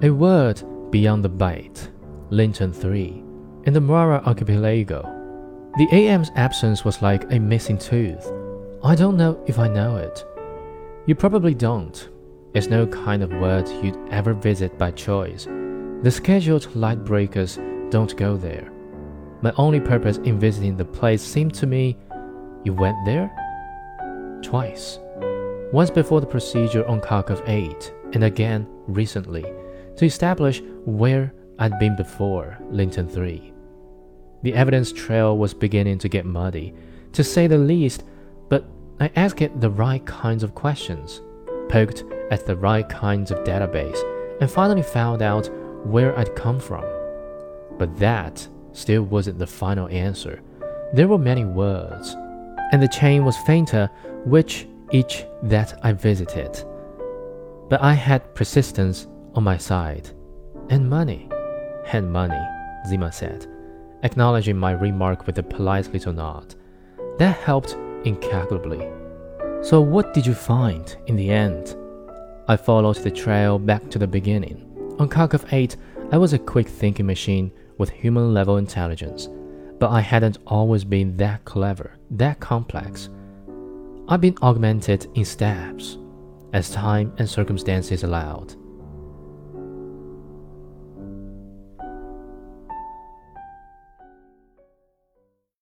A word beyond the Bight, Lintan 3, in the Muara Archipelago. The AM's absence was like a missing tooth. I don't know if I know it. You probably don't. It's no kind of word you'd ever visit by choice. The scheduled light breakers don't go there. My only purpose in visiting the place seemed to me you went there? Twice. Once before the procedure on Kharkov 8, and again recently to establish where I'd been before Lintan 3. The evidence trail was beginning to get muddy, to say the least, but I asked it the right kinds of questions, poked at the right kinds of database, and finally found out where I'd come from. But that still wasn't the final answer. There were many words, and the chain was fainter which each that I visited. But I had persistence on my side. And money. And money, Zima said, acknowledging my remark with a polite little nod. That helped incalculably. So, what did you find in the end? I followed the trail back to the beginning. On Kharkov 8, I was a quick thinking machine with human level intelligence, but I hadn't always been that clever, that complex. I'd been augmented in steps, as time and circumstances allowed.